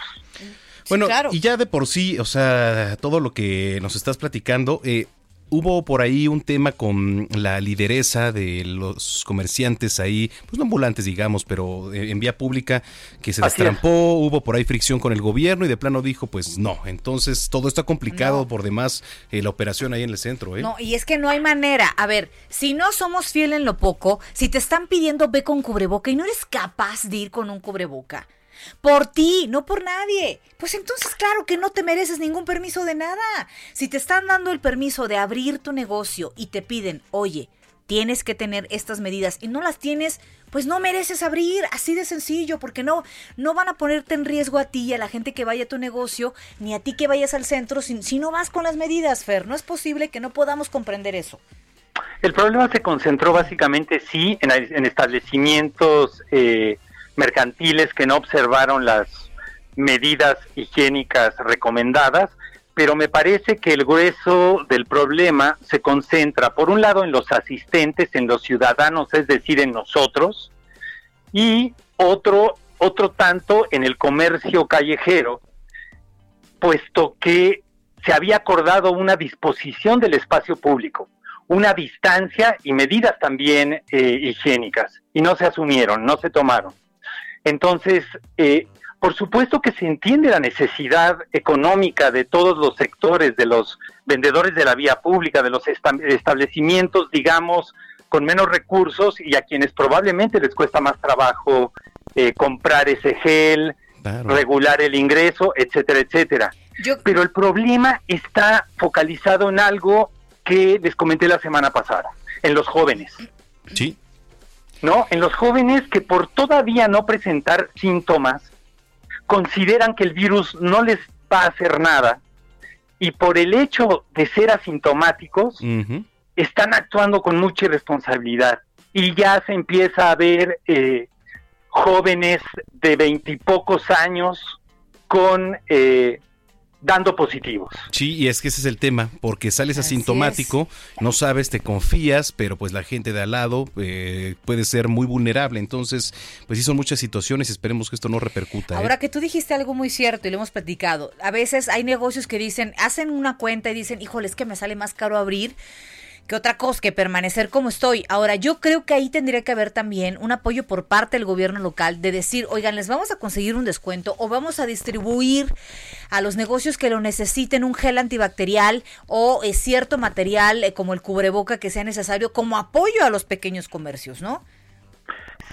Bueno, y ya de por sí, o sea, todo lo que nos estás platicando, eh, hubo por ahí un tema con la lideresa de los comerciantes ahí, pues no ambulantes digamos, pero en vía pública, que se Así es. destrampó, hubo por ahí fricción con el gobierno y de plano dijo, pues no, entonces todo está complicado por demás eh, la operación ahí en el centro, ¿eh? No, y es que no hay manera. A ver, si no somos fiel en lo poco, si te están pidiendo ve con cubreboca y no eres capaz de ir con un cubreboca, por ti, no por nadie, pues entonces claro que no te mereces ningún permiso de nada. Si te están dando el permiso de abrir tu negocio y te piden, oye, tienes que tener estas medidas y no las tienes, pues no mereces abrir, así de sencillo, porque no, no van a ponerte en riesgo a ti y a la gente que vaya a tu negocio, ni a ti que vayas al centro, si, no vas con las medidas, Fer. No es posible que no podamos comprender eso. El problema se concentró básicamente, sí, en, en establecimientos eh, mercantiles que no observaron las medidas higiénicas recomendadas, pero me parece que el grueso del problema se concentra, por un lado, en los asistentes, en los ciudadanos, es decir, en nosotros, y otro, otro tanto en el comercio callejero, puesto que se había acordado una disposición del espacio público, una distancia y medidas también eh, higiénicas, y no se asumieron, no se tomaron. Entonces, eh, por supuesto que se entiende la necesidad económica de todos los sectores, de los vendedores de la vía pública, de los establecimientos, digamos, con menos recursos y a quienes probablemente les cuesta más trabajo eh, comprar ese gel, regular el ingreso, etcétera, etcétera. Pero el problema está focalizado en algo que les comenté la semana pasada, en los jóvenes. Sí. ¿No? En los jóvenes que por todavía no presentar síntomas, consideran que el virus no les va a hacer nada y por el hecho de ser asintomáticos, están actuando con mucha irresponsabilidad y ya se empieza a ver eh, jóvenes de veintipocos años con eh, dando positivos. Sí, y es que ese es el tema, porque sales asintomático, no sabes, te confías, pero pues la gente de al lado eh, puede ser muy vulnerable. Entonces, pues sí son muchas situaciones, esperemos que esto no repercuta. ¿eh? Ahora que tú dijiste algo muy cierto y lo hemos platicado, a veces hay negocios que dicen, hacen una cuenta y dicen, híjole, es que me sale más caro abrir que otra cosa, que permanecer como estoy. Ahora, yo creo que ahí tendría que haber también un apoyo por parte del gobierno local de decir, oigan, les vamos a conseguir un descuento o vamos a distribuir a los negocios que lo necesiten un gel antibacterial o eh, cierto material eh, como el cubreboca que sea necesario como apoyo a los pequeños comercios, ¿no?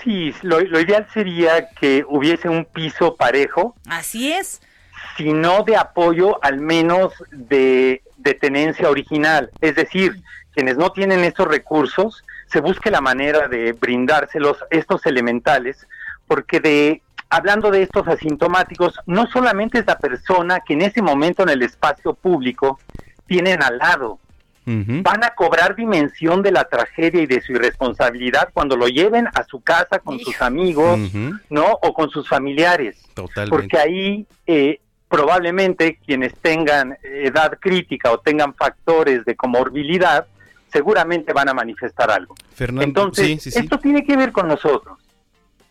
Sí, lo, lo ideal sería que hubiese un piso parejo. Así es. Si no de apoyo, al menos de, de tenencia original. Es decir, quienes no tienen estos recursos, se busque la manera de brindárselos estos elementales, porque de hablando de estos asintomáticos, no solamente es la persona que en ese momento en el espacio público tienen al lado, van a cobrar dimensión de la tragedia y de su irresponsabilidad cuando lo lleven a su casa con sus amigos, ¿no? O con sus familiares. Totalmente. Porque ahí eh, probablemente quienes tengan edad crítica o tengan factores de comorbilidad, seguramente van a manifestar algo. Fernando, Entonces, esto tiene que ver con nosotros.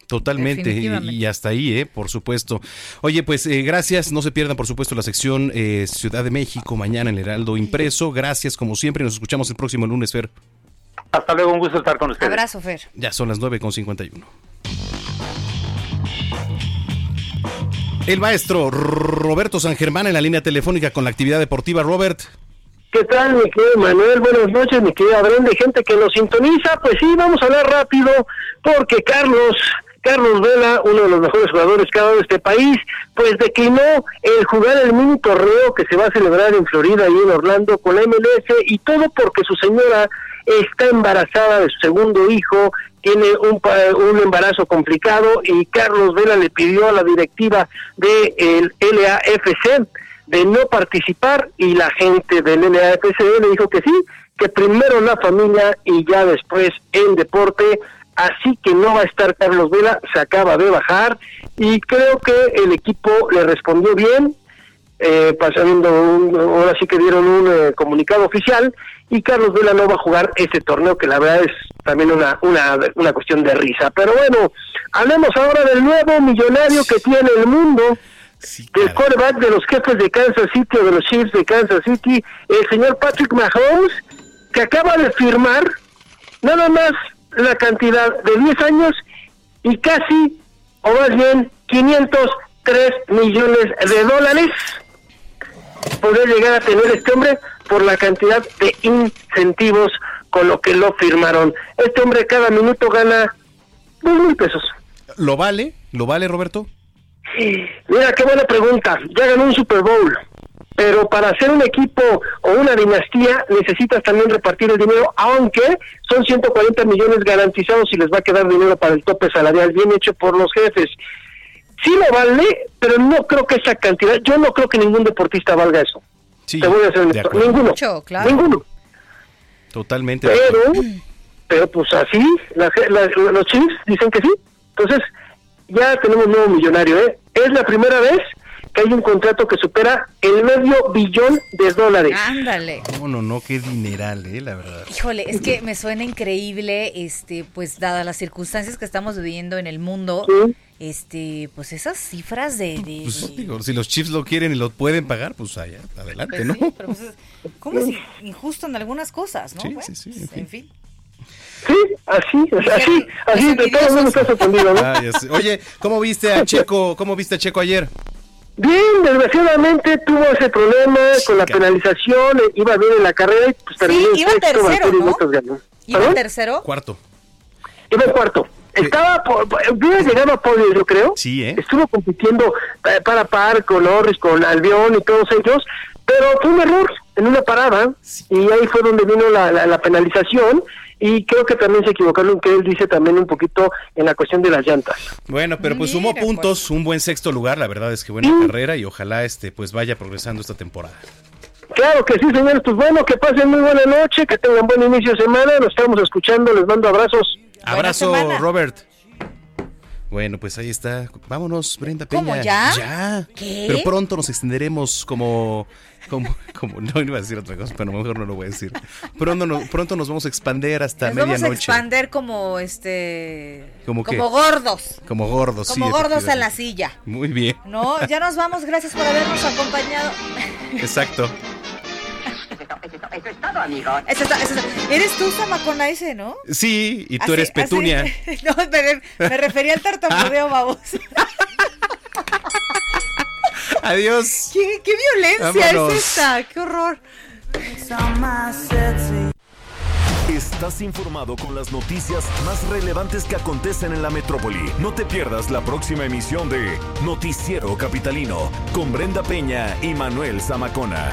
Totalmente, y, hasta ahí, ¿eh? por supuesto. Oye, pues eh, gracias, no se pierdan por supuesto la sección eh, Ciudad de México mañana en el Heraldo Impreso. Gracias como siempre, nos escuchamos el próximo lunes, Fer. Hasta luego, un gusto estar con ustedes. Abrazo, Fer. Ya son las 9.51. El maestro Roberto San Germán en la línea telefónica con la actividad deportiva. Robert. ¿Qué tal, mi querido Manuel? Buenas noches, mi querida Brenda, gente que nos sintoniza. Pues sí, vamos a hablar rápido porque Carlos, Carlos Vela, uno de los mejores jugadores que ha dado este país, pues declinó el jugar el mini torneo que se va a celebrar en Florida y en Orlando con la MLS y todo porque su señora está embarazada de su segundo hijo, tiene un, un embarazo complicado y Carlos Vela le pidió a la directiva del el LAFC de no participar y la gente del LAFC le dijo que sí, que primero la familia y ya después el deporte, así que no va a estar Carlos Vela, se acaba de bajar y creo que el equipo le respondió bien, eh, pasando un, ahora sí que dieron un eh, comunicado oficial y Carlos Vela no va a jugar ese torneo que la verdad es también una, una, una cuestión de risa. Pero bueno, hablemos ahora del nuevo millonario que tiene el mundo, el quarterback de los jefes de Kansas City o de los Chiefs de Kansas City, el señor Patrick Mahomes, que acaba de firmar nada más la cantidad de 10 años y casi, o más bien, 503 millones de dólares poder llegar a tener este hombre por la cantidad de incentivos con lo que lo firmaron. Este hombre cada minuto gana dos mil pesos. ¿Lo vale? ¿Lo vale, Roberto? Mira, qué buena pregunta. Ya ganó un Super Bowl, pero para hacer un equipo o una dinastía necesitas también repartir el dinero, aunque son 140 millones garantizados y les va a quedar dinero para el tope salarial bien hecho por los jefes. Sí lo vale, pero no creo que esa cantidad, yo no creo que ningún deportista valga eso. Te voy a hacer ninguno. Ninguno. Totalmente. Pero, pero pues así, los Chiefs dicen que sí. Entonces, ya tenemos un nuevo millonario, ¿eh? Es la primera vez que hay un contrato que supera el medio billón de dólares. Ándale. No, no, no, qué dineral, eh, la verdad. Híjole, es que me suena increíble, este, pues dadas las circunstancias que estamos viviendo en el mundo, este, pues esas cifras de, de- Pues digo, si los Chiefs lo quieren y lo pueden pagar, pues allá, adelante, pues ¿no? sí, pero pues es- ¿cómo es injusto en algunas cosas, no? Sí, Bueno, sí, sí, pues, en fin. Sí, así, así, así, de todo el mundo está sorprendido, ¿no? Ah. Oye, ¿cómo viste a Checo? ¿Cómo viste a Checo ayer? Bien, desgraciadamente tuvo ese problema con la penalización, eh, iba bien en la carrera y pues terminó en iba sexto, tercero, ¿no? ¿Iba ¿Perdón? tercero? Cuarto. Iba en cuarto. Estaba, hubiera llegado a podio, yo creo. Sí, ¿eh? Estuvo compitiendo eh, para par con Norris, con Albión y todos ellos, pero fue un error en una parada y ahí fue donde vino la, la- la penalización y creo que también se equivocaron, que él dice también un poquito en la cuestión de las llantas. Bueno, pero pues sumó puntos, un buen sexto lugar, la verdad es que buena carrera y ojalá este pues vaya progresando esta temporada. Claro que sí, señores, pues bueno, que pasen muy buena noche, que tengan buen inicio de semana, nos estamos escuchando, les mando abrazos. Abrazo, Robert. Bueno, pues ahí está. Vámonos, Brenda Peña. ¿Cómo, ya? Ya. ¿Qué? Pero pronto nos extenderemos como como como no iba a decir otra cosa, pero mejor no lo voy a decir. Pronto no- pronto nos vamos a expander hasta Nos vamos a medianoche. expander como este ¿Cómo como gordos. Como gordos, sí. Como gordos en la silla. Muy bien. No, ya nos vamos, gracias por habernos acompañado. Exacto. Eso es todo, amigos. Eres tú, Samacona ese, ¿no? Sí, y tú Así- eres así- Petunia. no, me, me refería al tartamudeo, babos. Adiós. ¿Qué, qué violencia Vámonos. es esta? ¡Qué horror! Estás informado con las noticias más relevantes que acontecen en la metrópoli. No te pierdas la próxima emisión de Noticiero Capitalino con Brenda Peña y Manuel Zamacona.